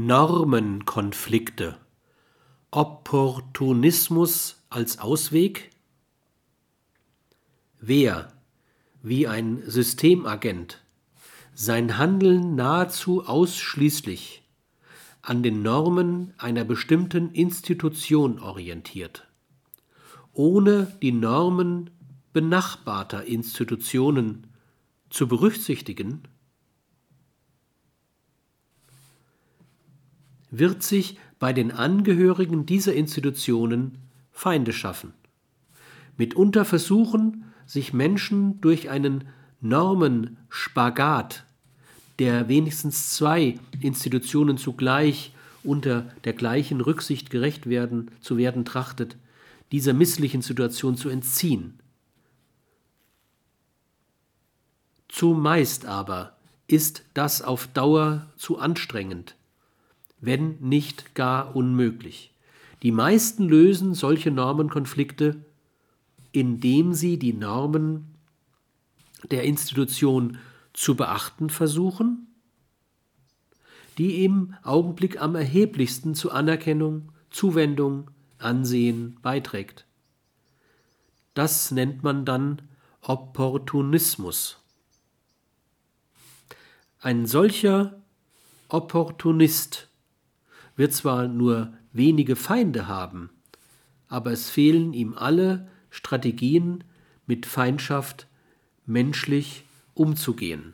Normenkonflikte. Opportunismus als Ausweg? Wer, wie ein Systemagent, sein Handeln nahezu ausschließlich an den Normen einer bestimmten Institution orientiert, ohne die Normen benachbarter Institutionen zu berücksichtigen, wird sich bei den Angehörigen dieser Institutionen Feinde schaffen. Mitunter versuchen sich Menschen durch einen Normenspagat, der wenigstens zwei Institutionen zugleich unter der gleichen Rücksicht gerecht werden, zu werden trachtet, dieser misslichen Situation zu entziehen. Zumeist aber ist das auf Dauer zu anstrengend wenn nicht gar unmöglich. Die meisten lösen solche Normenkonflikte, indem sie die Normen der Institution zu beachten versuchen, die im Augenblick am erheblichsten zu Anerkennung, Zuwendung, Ansehen beiträgt. Das nennt man dann Opportunismus. Ein solcher Opportunist wird zwar nur wenige Feinde haben, aber es fehlen ihm alle Strategien, mit Feindschaft menschlich umzugehen.